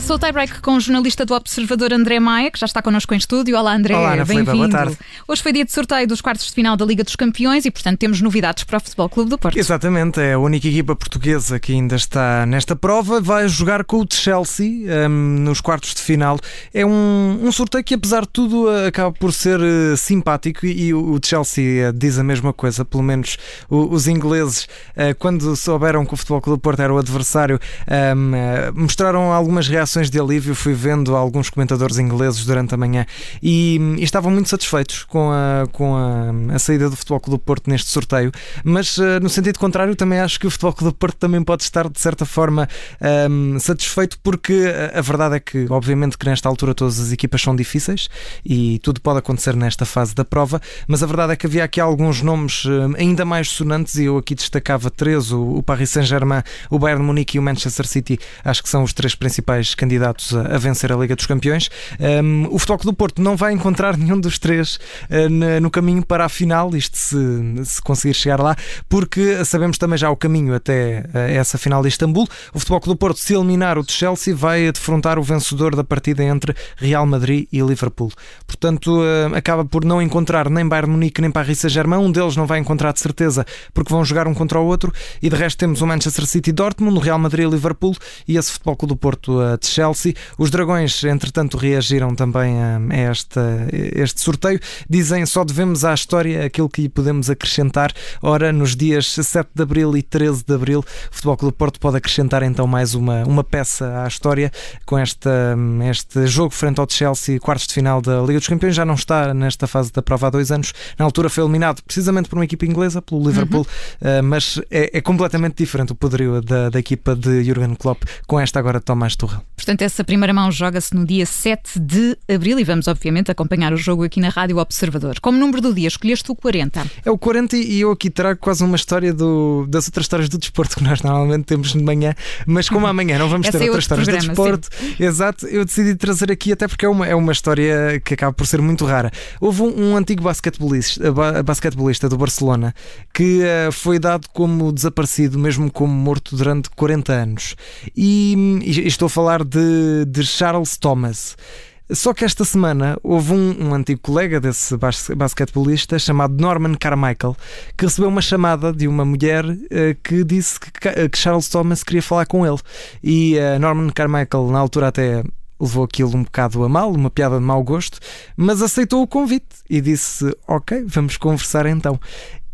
Começa o tie-break com o jornalista do Observador André Maia, que já está connosco em estúdio. Olá, André. Olá, bem-vindo. Boa tarde. Hoje foi dia de sorteio dos quartos de final da Liga dos Campeões e, portanto, temos novidades para o Futebol Clube do Porto. Exatamente, é a única equipa portuguesa que ainda está nesta prova. Vai jogar com o Chelsea um, nos quartos de final. É um, um, sorteio que, apesar de tudo, acaba por ser uh, simpático e o, o Chelsea uh, diz a mesma coisa. Pelo menos o, os ingleses, uh, quando souberam que o Futebol Clube do Porto era o adversário, um, mostraram algumas reações de alívio. Fui vendo alguns comentadores ingleses durante a manhã e, e estavam muito satisfeitos com, a, com a, a, saída do Futebol Clube do Porto neste sorteio. Mas uh, no sentido contrário, também acho que o Futebol Clube do Porto também pode estar de certa forma um, satisfeito, porque a verdade é que, obviamente, que nesta altura todas as equipas são difíceis e tudo pode acontecer nesta fase da prova. Mas a verdade é que havia aqui alguns nomes ainda mais sonantes e eu aqui destacava três: o, o Paris Saint-Germain, o Bayern Munique e o Manchester City. Acho que são os três principais candidatos a, vencer a Liga dos Campeões. Um, o Futebol do Porto não vai encontrar nenhum dos três uh, no caminho para a final, isto se, se, conseguir chegar lá, porque sabemos também já o caminho até uh, essa final de Istambul. O Futebol do Porto, se eliminar o de Chelsea, vai defrontar o vencedor da partida entre Real Madrid e Liverpool. Portanto, uh, acaba por não encontrar nem Bayern Munique nem Paris Saint-Germain. Um deles não vai encontrar de certeza, porque vão jogar um contra o outro. E de resto temos o Manchester City Dortmund, o Real Madrid e Liverpool e esse Futebol do Porto de Chelsea. Os Dragões, entretanto, reagiram também a, esta, este sorteio. Dizem só devemos à história aquilo que podemos acrescentar. Ora, nos dias 7 de Abril e 13 de Abril, o Futebol Clube Porto pode acrescentar então mais uma, uma peça à história com esta, este jogo frente ao Chelsea, quartos de final da Liga dos Campeões. Já não está nesta fase da prova há dois anos. Na altura foi eliminado precisamente por uma equipa inglesa, pelo Liverpool, uhum. mas é, é, completamente diferente o poderio da, da equipa de Jurgen Klopp com esta agora de Tomás Tuchel. Portanto, essa primeira mão joga-se no dia 7 de Abril e vamos, obviamente, acompanhar o jogo aqui na Rádio Observador. Como número do dia, escolheste o 40. É o 40 e eu aqui trago quase uma história do, das outras histórias do desporto que nós normalmente temos de manhã, mas como amanhã não vamos ter é outras histórias programa, do desporto, sim. exato, eu decidi trazer aqui até porque é uma, é uma história que acaba por ser muito rara. Houve um, um antigo basquetebolista, basquetebolista do Barcelona que uh, foi dado como desaparecido, mesmo como morto durante 40 anos. E, e estou a falar de, de Charles Thomas. Só que esta semana houve um, um antigo colega desse bas basquetebolista chamado Norman Carmichael que recebeu uma chamada de uma mulher uh, que disse que, que, Charles Thomas queria falar com ele. E uh, Norman Carmichael, na altura, até levou aquilo um bocado a mal, uma piada de mau gosto, mas aceitou o convite e disse: Ok, vamos conversar então.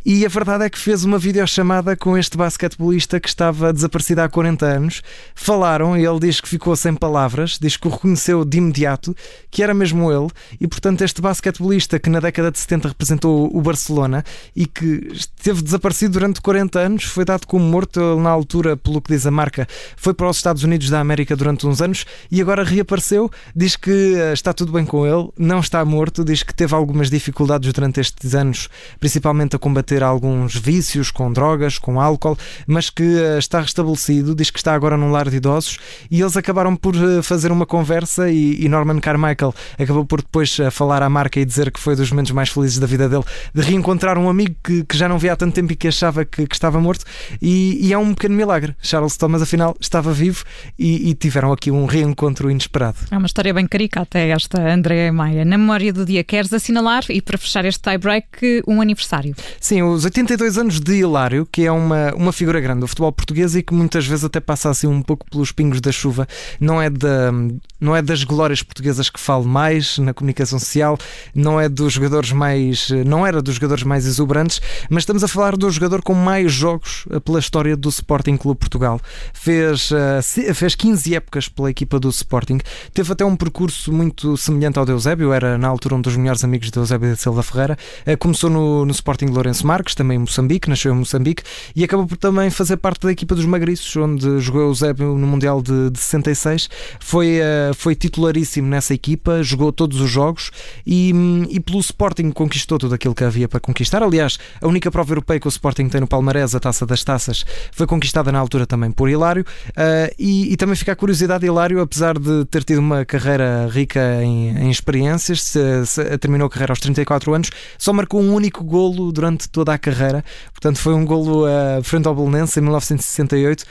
E a verdade é que fez uma videochamada com este basquetebolista que estava desaparecido há 40 anos. Falaram e ele diz que ficou sem palavras, diz que o reconheceu de imediato, que era mesmo ele. E portanto, este basquetebolista que na década de 70 representou o Barcelona e que esteve desaparecido durante 40 anos, foi dado como morto. Na altura, pelo que diz a marca, foi para os Estados Unidos da América durante uns anos e agora reapareceu. Diz que eh, está tudo bem com ele, não está morto, diz que teve algumas dificuldades durante estes anos, principalmente a combater ter alguns vícios com drogas, com álcool, mas que uh, está restabelecido, diz que está agora num lar de idosos e eles acabaram por uh, fazer uma conversa e, e, Norman Carmichael acabou por depois uh, falar à marca e dizer que foi dos momentos mais felizes da vida dele de reencontrar um amigo que, que já não via há tanto tempo e que achava que, que estava morto e, e, é um pequeno milagre. Charles Thomas afinal estava vivo e, e, tiveram aqui um reencontro inesperado. É uma história bem caricata esta, André Maia. Na memória do dia, queres assinalar e para fechar este tie-break um aniversário? Sim, os 82 anos de Hilário, que é uma, uma figura grande do futebol português e que muitas vezes até passa assim um pouco pelos pingos da chuva. Não é, da, não é das glórias portuguesas que falo mais na comunicação social, não é dos jogadores mais. não era dos jogadores mais exuberantes, mas estamos a falar do jogador com mais jogos eh, pela história do Sporting Clube Portugal. Fez, uh, fez 15 épocas pela equipa do Sporting, teve até um percurso muito semelhante ao de Eusébio, era na altura um dos melhores amigos de Eusébio da Silva Ferreira. Uh, começou no, no Sporting Lourenço Marques, também em Moçambique, nasceu em Moçambique e acabou por também fazer parte da equipa dos Magriços, onde jogou Eusébio no Mundial de, de 66. Foi, uh, foi titularíssimo nessa equipa, jogou todos os jogos e, e pelo Sporting conquistou tudo aquilo que havia para conquistar. Aliás, a única prova europeia que o Sporting tem no Palmarés, a Taça das Taças, foi conquistada na altura também por Hilário. Uh, e, e, também fica a curiosidade, Hilário, apesar de ter tido uma carreira rica em, em experiências, se, se, terminou a carreira aos 34 anos, só marcou um único golo durante toda a carreira. Portanto, foi um golo uh, frente ao Belenense em 1968. Uh,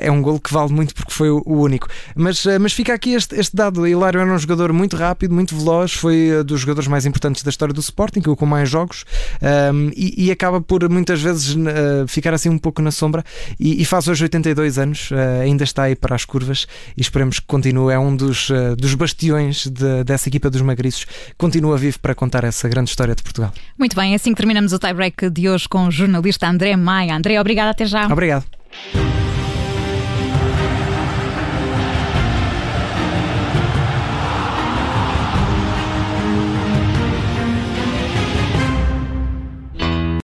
é um golo que vale muito porque foi o, único. Mas, uh, mas fica aqui este, este dado. Hilário era um jogador muito rápido, muito veloz, foi dos jogadores mais importantes da história do Sporting, com mais jogos, um, e, e, acaba por muitas vezes ficar assim um pouco na sombra. E, e faz hoje 82 anos, ainda está aí para as curvas e esperemos que continue. É um dos, dos bastiões de, dessa equipa dos magriços. Continua vivo para contar essa grande história de Portugal. Muito bem, assim terminamos o Break de hoje com o jornalista André Maia. André, obrigado até já. Obrigado.